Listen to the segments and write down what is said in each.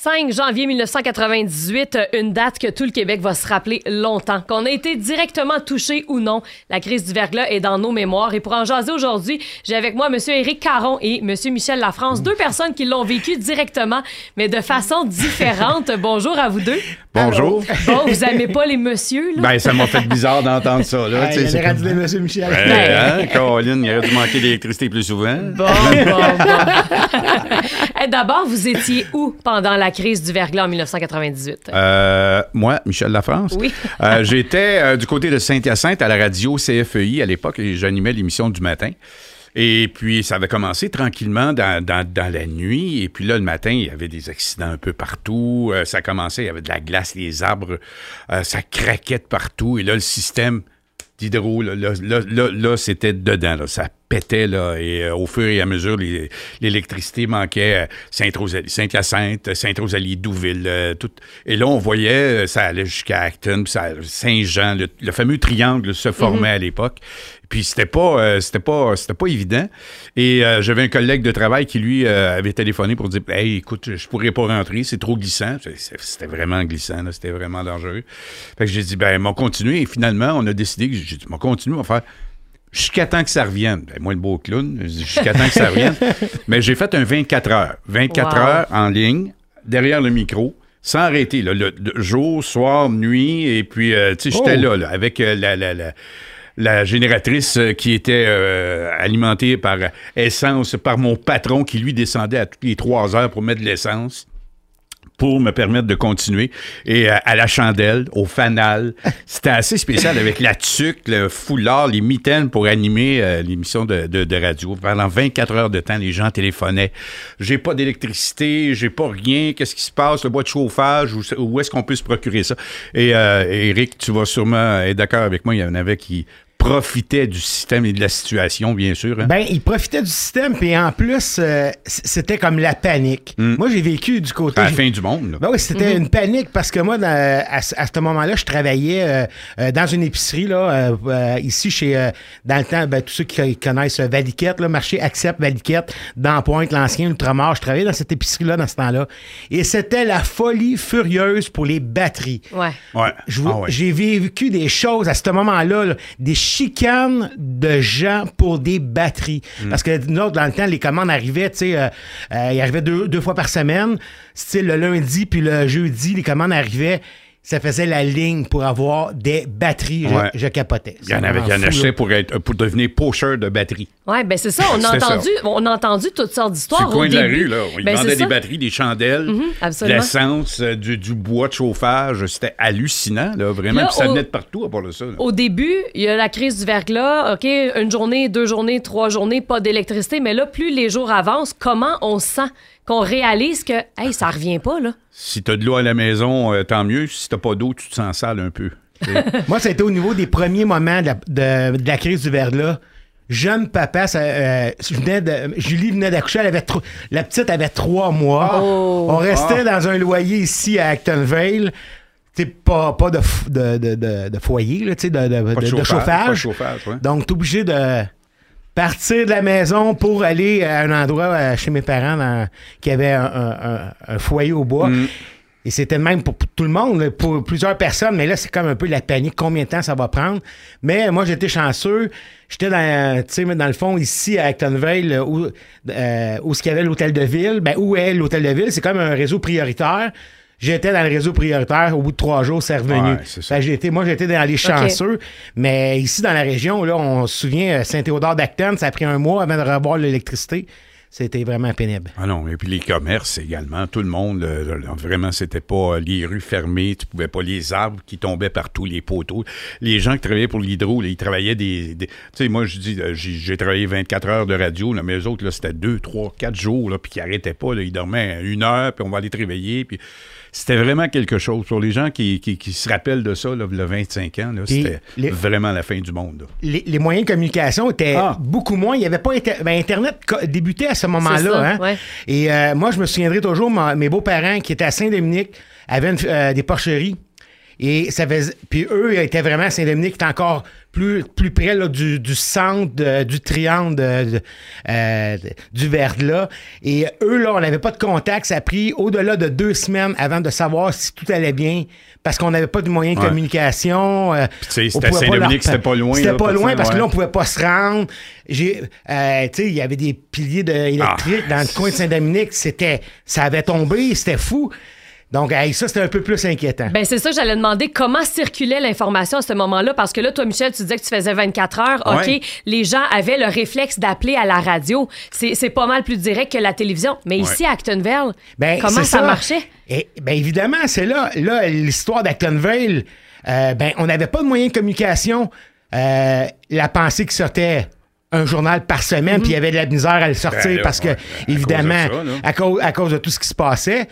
5 janvier 1998, une date que tout le Québec va se rappeler longtemps. Qu'on a été directement touché ou non, la crise du verglas est dans nos mémoires. Et pour en jaser aujourd'hui, j'ai avec moi M. Éric Caron et M. Michel Lafrance, deux personnes qui l'ont vécu directement, mais de façon différente. Bonjour à vous deux. Bonjour. Bon, vous aimez pas les messieurs, là? Ben, ça m'a fait bizarre d'entendre ça. Là, Hey, c'est comme- Monsieur Michel. Ouais, hein, Caroline, il aurait dû manquer d'électricité plus souvent. Bon, bon, bon. Eh, D'abord, vous étiez où pendant la crise du verglas en 1998? Euh, moi, Michel Lafrance? Oui. Euh, J'étais euh, du côté de Saint-Hyacinthe à la radio CFEI à l'époque et j'animais l'émission du matin. Et puis, ça avait commencé tranquillement dans, dans- dans la nuit. Et puis là, le matin, il y avait des accidents un peu partout. Euh, ça commençait, il y avait de la glace, les arbres, euh, ça craquait de partout. Et là, le système d'hydro, là, là, là, là, c'était dedans. Là, ça pétait. Là, et euh, au fur et à mesure, l'électricité manquait à Saint-Hyacinthe, Saint-Rosalie, Douville. euh, tout. Et là, on voyait, euh, ça allait jusqu'à Acton, Saint-Jean. Le, le fameux triangle se formait à l'époque. Puis c'était pas, euh, c'était pas, c'était pas évident. Et euh, j'avais un collègue de travail qui lui euh, avait téléphoné pour dire, hey, écoute, je pourrais pas rentrer, c'est trop glissant. C'était vraiment glissant, c'était vraiment dangereux. Fait que j'ai dit, ben, m'ont continué. Et finalement, on a décidé que j'ai dit, m'ont continué, on va faire jusqu'à temps que ça revienne. Ben, moi, le beau clown, jusqu'à temps que ça revienne. Mais j'ai fait un 24 heures. 24 Wow. heures en ligne, derrière le micro. Sans arrêter, là, le, le jour, soir, nuit, et puis, euh, tu sais, j'étais Oh. là, là, avec euh, la, la, la, la génératrice euh, qui était euh, alimentée par essence par mon patron qui lui descendait à toutes les trois heures pour mettre de l'essence pour me permettre de continuer. Et euh, à la chandelle, au fanal, c'était assez spécial avec la tuque, le foulard, les mitaines pour animer euh, l'émission de, de- de radio. Pendant 24 heures de temps, les gens téléphonaient. J'ai pas d'électricité, j'ai pas rien. Qu'est-ce qui se passe? Le bois de chauffage? Où, où est-ce qu'on peut se procurer ça? Et euh, Eric, tu vas sûrement être d'accord avec moi, il y en avait qui profitaient du système et de la situation, bien sûr. hein. Ben, il profitait du système, puis en plus, euh, c'était comme la panique. Moi, j'ai vécu du côté. à la fin du monde. là. Ben oui, c'était une panique parce que moi, dans- à, ce- à ce moment-là, je travaillais euh, euh, dans une épicerie, là, ici, chez, euh, dans le temps, ben, tous ceux qui connaissent euh, Valiquette, là, marché Accept Valiquette, dans Pointe, l'ancien Ultramar, je travaillais dans cette épicerie-là dans ce temps-là. Et c'était la folie furieuse pour les batteries. Ouais. Ouais. Ah ouais. J'ai vécu des choses à ce moment-là, là, des chicanes de gens pour des batteries. Mm. Parce que nous dans le temps, les commandes arrivaient, tu sais, euh, euh, ils arrivaient deux, deux fois par semaine. Style le lundi puis le jeudi, les commandes arrivaient. Ça faisait la ligne pour avoir des batteries. Je- Ouais. Je, capotais. Il y en avait qui en achetaient pour, être, pour devenir pocheur de batterie. Ouais, ben c'est ça. On a ça. entendu, on a entendu toutes sortes d'histoires. le coin au de la début. rue, là. Ils Ben, vendaient c'est des ça. batteries, des chandelles, de absolument. l'essence, euh, du, du bois de chauffage. C'était hallucinant, là, vraiment. Là, Puis ça au- venait de partout à part de ça. là. Au début, il y a la crise du verglas. OK, une journée, deux journées, trois journées, pas d'électricité. Mais là, plus les jours avancent, comment on sent qu'on réalise que, hey, ça revient pas, là? Si t'as de l'eau à la maison, euh, tant mieux. Si t'as pas d'eau, tu te sens sale un peu. Moi, ça a été au niveau des premiers moments de la, de- de la crise du verglas. Jeune papa, ça, euh, je venais de- Julie venait d'accoucher, elle avait tro- la petite avait trois mois. Oh. On restait dans un loyer ici à Actonville. T'sais, pas, pas de, f- de, de, de- de foyer, là, de, de, Pas de de- de chauffage, chauffage. pas de chauffage, ouais. Donc, t'es obligé de partir de la maison pour aller à un endroit euh, chez mes parents dans- qui avait un, un- un- un foyer au bois. Mm. Et c'était même pour, pour tout le monde, pour plusieurs personnes, mais là, c'est comme un peu la panique, combien de temps ça va prendre. Mais moi, j'étais chanceux. J'étais dans, dans le fond, ici, à Actonville, où, euh, où ce qu'il y avait l'hôtel de ville. Ben, où est l'hôtel de ville? C'est comme un réseau prioritaire. J'étais dans le réseau prioritaire. Au bout de trois jours, c'est revenu. Ouais, ça. Été- moi, j'étais dans les chanceux. Mais ici, dans la région, là, on se souvient, euh, Saint-Théodore d'Acton, ça a pris un mois avant de revoir l'électricité. C'était vraiment pénible. Ah non, et puis les commerces également, tout le monde, euh, vraiment, c'était pas euh, les rues fermées, tu pouvais pas, les arbres qui tombaient partout, les poteaux. Les gens qui travaillaient pour l'hydro, là, ils travaillaient des... des- tu sais, moi, je dis, euh, j'ai j'ai travaillé 24 heures de radio, là, mais eux autres, là, c'était 2, 3, 4 jours, là, puis qui arrêtaient pas, là, ils dormaient une heure, puis on va aller te réveiller, puis c'était vraiment quelque chose. Pour les gens qui, qui- qui se rappellent de ça, là, le 25 ans, c'était les- vraiment la fin du monde. les, les moyens de communication étaient Ah. beaucoup moins. Il n'y avait pas Inter- ben, Internet débutait à ce moment-là. hein. ouais. Et euh, moi, je me souviendrai toujours, ma- mes beaux-parents qui étaient à Saint-Dominique avaient une- euh, des porcheries. Et ça faisait, puis eux ils étaient vraiment, Saint-Dominique était encore plus, plus près là, du, du centre, du triangle de- euh, du Verglas. Et eux, là, on n'avait pas de contact. Ça a pris au-delà de deux semaines avant de savoir si tout allait bien, parce qu'on n'avait pas de moyens de Ouais. communication. euh, c'était Saint-Dominique, c'était pas loin, C'était pas loin parce que là, on pouvait pas se rendre. J'ai, euh, il y avait des piliers de, électriques Ah. dans le coin de Saint-Dominique. C'était, ça avait tombé, c'était fou. Donc, hey, ça, c'était un peu plus inquiétant. Ben c'est ça, j'allais demander comment circulait l'information à ce moment-là, parce que là, toi, Michel, tu disais que tu faisais 24 heures. OK, Ouais. les gens avaient le réflexe d'appeler à la radio. C'est c'est pas mal plus direct que la télévision. Mais ici, à Actonville, Ben, comment ça, marchait? Et, ben évidemment, c'est là, là l'histoire d'Actonville. euh, ben, on n'avait pas de moyens de communication. Euh, la pensée qui sortait un journal par semaine, puis il y avait de la misère à le sortir Ben là, parce que, ouais, à évidemment, cause ça, à, cause, à cause de tout ce qui se passait.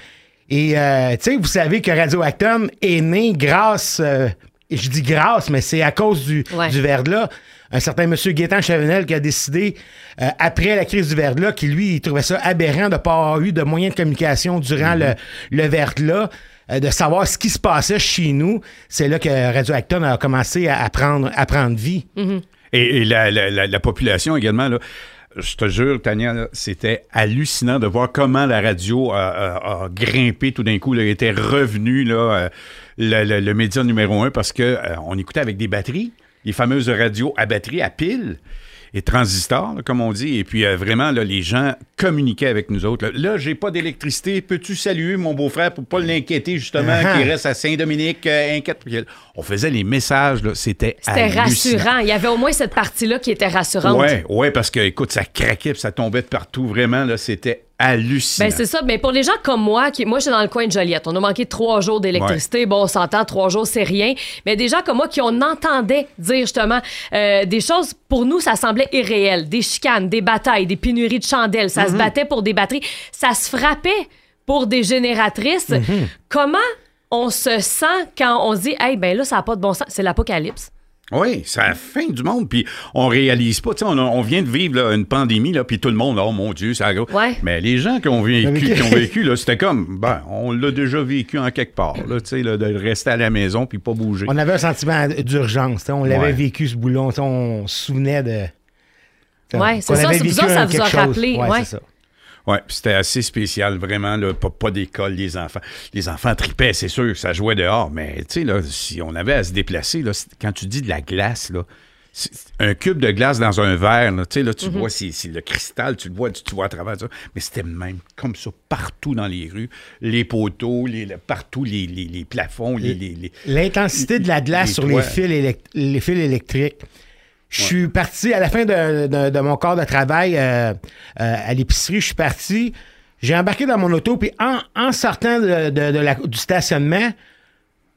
Et, euh, tu sais, vous savez que Radio Acton est né grâce, euh, je dis grâce, mais c'est à cause du, Ouais. du verglas. Un certain monsieur Gaétan Chavanel qui a décidé, euh, après la crise du verglas, qui lui, il trouvait ça aberrant de ne pas avoir eu de moyens de communication durant le, le verglas, euh, de savoir ce qui se passait chez nous. C'est là que Radio Acton a commencé à, à prendre, à prendre vie. Et, et la, la- la- la population également, là, je te jure, Tania, c'était hallucinant de voir comment la radio a, grimpé tout d'un coup, là, était revenu euh, le, média numéro un parce que euh, écoutait avec des batteries, les fameuses radios à batterie, à pile et transistors, là, comme on dit. Et puis euh, vraiment, là, les gens communiquaient avec nous autres. Là, Là, j'ai pas d'électricité. Peux-tu saluer mon beau-frère pour pas l'inquiéter, justement, Ah. qui reste à Saint-Dominique, euh, inquiète? On faisait les messages, là, c'était C'était rassurant. Il y avait au moins cette partie-là qui était rassurante. Ouais, ouais, parce que, écoute, ça craquait puis ça tombait de partout. Vraiment, là, c'était hallucinant. Ben c'est ça. Mais pour les gens comme moi, qui, moi, je suis dans le coin de Joliette. On a manqué trois jours d'électricité. Bon, on s'entend, trois jours, c'est rien. Mais des gens comme moi qui on entendait dire justement euh, des choses, pour nous, ça semblait irréel. Des chicanes, des batailles, des pénuries de chandelles. Ça se battait pour des batteries. Ça se frappait pour des génératrices. Comment on se sent quand on se dit, hey, ben là, ça n'a pas de bon sens? C'est l'apocalypse. Oui, c'est la fin du monde. Puis on réalise pas. Tu sais, on, a- on vient de vivre là, une pandémie, là, puis tout le monde, oh mon Dieu, ça gros. Ouais. Mais les gens qui ont vécu, qui ont vécu là, c'était comme, ben, on l'a déjà vécu en quelque part, là, tu sais, là, de rester à la maison puis pas bouger. On avait un sentiment d'urgence. On l'avait Ouais. vécu, ce boulot. On se souvenait de. Ouais, c'est ça, c'est autres, ça vous a rappelé, ouais. c'est ça. Puis c'était assez spécial, vraiment, là, pas, pas d'école, les enfants. Les enfants tripaient, c'est sûr, ça jouait dehors, mais tu sais, là, si on avait à se déplacer, là, quand tu dis de la glace, là, un cube de glace dans un verre, là, tu là, tu vois, c'est c'est le cristal, tu le vois, tu, tu vois à travers ça, mais c'était même comme ça partout dans les rues, les poteaux, les, le- partout les, les- les plafonds, les... les- les- L'intensité de la glace sur toits. les fils, les fils électriques. Je suis parti à la fin de, de- de mon corps de travail euh, euh, à l'épicerie. Je suis parti. J'ai embarqué dans mon auto, puis en, en sortant de la- du stationnement,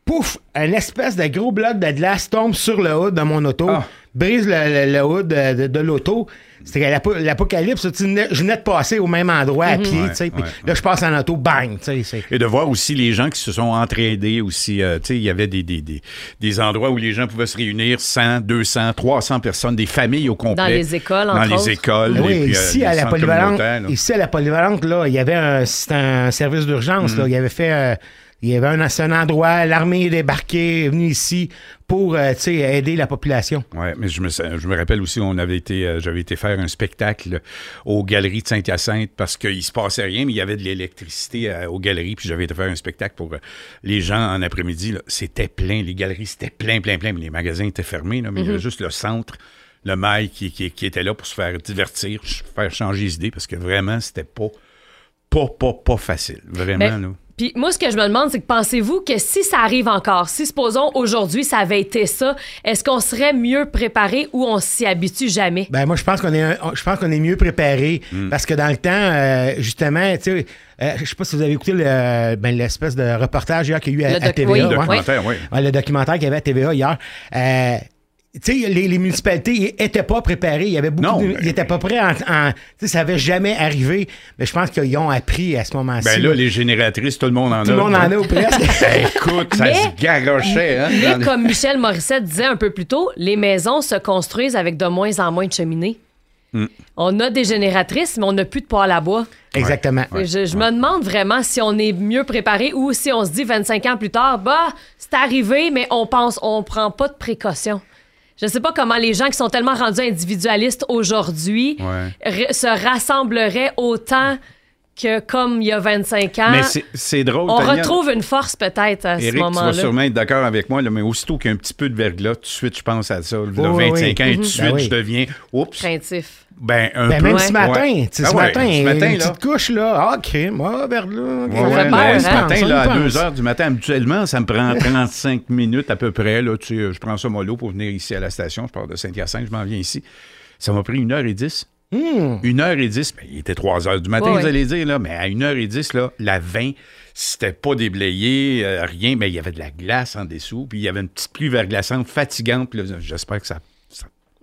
pouf, un espèce de gros bloc de glace tombe sur le hood de mon auto, Ah. brise le, le- le hood de, de- de l'auto. C'était l'apo- l'apocalypse. Je venais de passer au même endroit à pied, Ouais, puis ouais, là, je passe en auto, bang, c'est- Et de voir aussi les gens qui se sont entraidés aussi. euh, il y avait des, des, des, des endroits où les gens pouvaient se réunir 100, 200, 300 personnes, des familles au complet. Dans les écoles, Dans les autres. écoles. Ben Oui, et puis, euh, ici, les à la polyvalente, ici, à la polyvalente, là, il y avait un, c'était un service d'urgence. Mm. là. Il y avait fait. euh, il y avait un, un endroit, l'armée est débarquée, est venue ici pour euh, aider la population. Ouais, mais je me, je me rappelle aussi, on avait été, euh, j'avais été faire un spectacle aux galeries de Saint-Hyacinthe parce qu'il se passait rien, mais il y avait de l'électricité euh, aux galeries, puis j'avais été faire un spectacle pour euh, les gens en après-midi. C'était plein, les galeries, c'était plein, plein, plein. mais Les magasins étaient fermés, là, mais il y avait juste le centre, le mail qui, qui, qui était là pour se faire divertir, faire changer les idées, parce que vraiment, c'était pas, pas, pas, pas facile. Vraiment, Mais- là. Puis moi, ce que je me demande, c'est que pensez-vous que si ça arrive encore, si supposons aujourd'hui ça avait été ça, est-ce qu'on serait mieux préparé ou on s'y habitue jamais? Ben moi je pense qu'on est un- je pense qu'on est mieux préparé Mm. parce que dans le temps euh, justement tu sais euh, je sais pas si vous avez écouté le ben, l'espèce de reportage hier qu'il y a eu à, Le à doc- TVA oui, Le ouais. documentaire. Ouais, le documentaire qu'il y avait à TVA hier euh, les, les municipalités n'étaient pas préparées. Il y avait beaucoup Non, de- ben- Ils n'étaient pas prêts en. ça n'avait jamais arrivé. Mais je pense qu'ils ont appris à ce moment-ci. Ben là, les génératrices, tout le monde en Tout a. le monde en a ou presque. Ben, écoute, ça Mais- se garochait, hein? Mais les- comme Michel Morissette disait un peu plus tôt, les maisons se construisent avec de moins en moins de cheminées. On a des génératrices, mais on n'a plus de poêle à bois. Exactement. Je me demande vraiment si on est mieux préparé ou si on se dit 25 ans plus tard, bah, c'est arrivé, mais on pense, on prend pas de précautions. Je sais pas comment les gens qui sont tellement rendus individualistes aujourd'hui Ouais. se rassembleraient autant que comme il y a 25 ans. Mais c'est- c'est drôle. on Tania. retrouve une force peut-être à ce Éric, tu vas moment-là. sûrement être d'accord avec moi, là, mais aussitôt qu'il y a un petit peu de verglas, tout de suite, je pense à ça. Là, oui, 25 ans, et tout de Mhm. suite, Ben oui. je deviens. Oups. Craintif. Ben, un Ben, peu. même Ouais. ce matin, Ouais. tu sais, Ah ce ouais, matin, ce matin, une là. petite couche, là. Ah, crime, ah, vers là. ok, Ouais, ouais, peur, ce matin, là, à pense. 2 heures du matin, habituellement, ça me prend 35 minutes à peu près. Là, tu sais, je prends ça mollo pour venir ici à la station. Je pars de Saint-Hyacinthe, je m'en viens ici. Ça m'a pris 1h10. Hmm. 1h10, ben, il était 3 heures du matin, Ouais, vous ouais. allez dire, là, mais à 1h10, là, la 20, c'était pas déblayé, euh, rien, mais il y avait de la glace en dessous, puis il y avait une petite pluie verglaçante, fatigante. J'espère que ça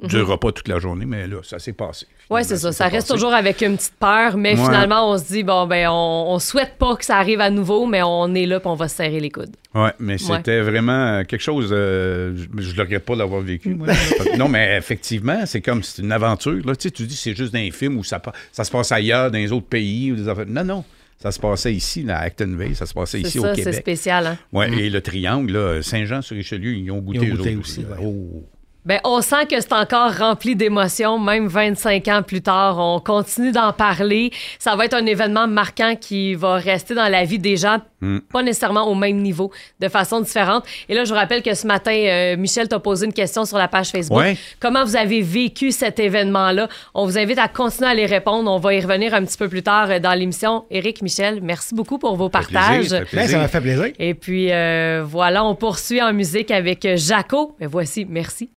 ne durera pas toute la journée, mais là, ça s'est passé. Oui, c'est ça. Ça reste passé. toujours avec une petite peur, mais Ouais. finalement, on se dit, bon, ben, on, on souhaite pas que ça arrive à nouveau, mais on est là puis on va se serrer les coudes. Oui, mais c'était vraiment quelque chose. euh, je ne regrette pas d'avoir vécu. moi, non, mais effectivement, c'est comme c'est une aventure. Là. Tu, sais, tu dis c'est juste un film où ça, ça se passe ailleurs, dans les autres pays. Ou des affaires. Non, non. Ça se passait ici, là, à Actonville. Ça se passait C'est ici ça, au c'est Québec. spécial. Hein? Ouais, Et le triangle, là, Saint-Jean-sur-Richelieu, ils ont goûté, Ils ont goûté autres aussi. Oh. Ben, on sent que c'est encore rempli d'émotions, même 25 ans plus tard. On continue d'en parler. Ça va être un événement marquant qui va rester dans la vie des gens, Mm. pas nécessairement au même niveau, de façon différente. Et là, je vous rappelle que ce matin, euh, Michel t'a posé une question sur la page Facebook. Ouais. Comment vous avez vécu cet événement-là? On vous invite à continuer à les répondre. On va y revenir un petit peu plus tard euh, dans l'émission. Éric, Michel, merci beaucoup pour vos Ça fait partages. plaisir, ça fait Ben, ça plaisir. m'a fait plaisir. Et puis, euh, voilà, on poursuit en musique avec Jaco. Mais voici, merci.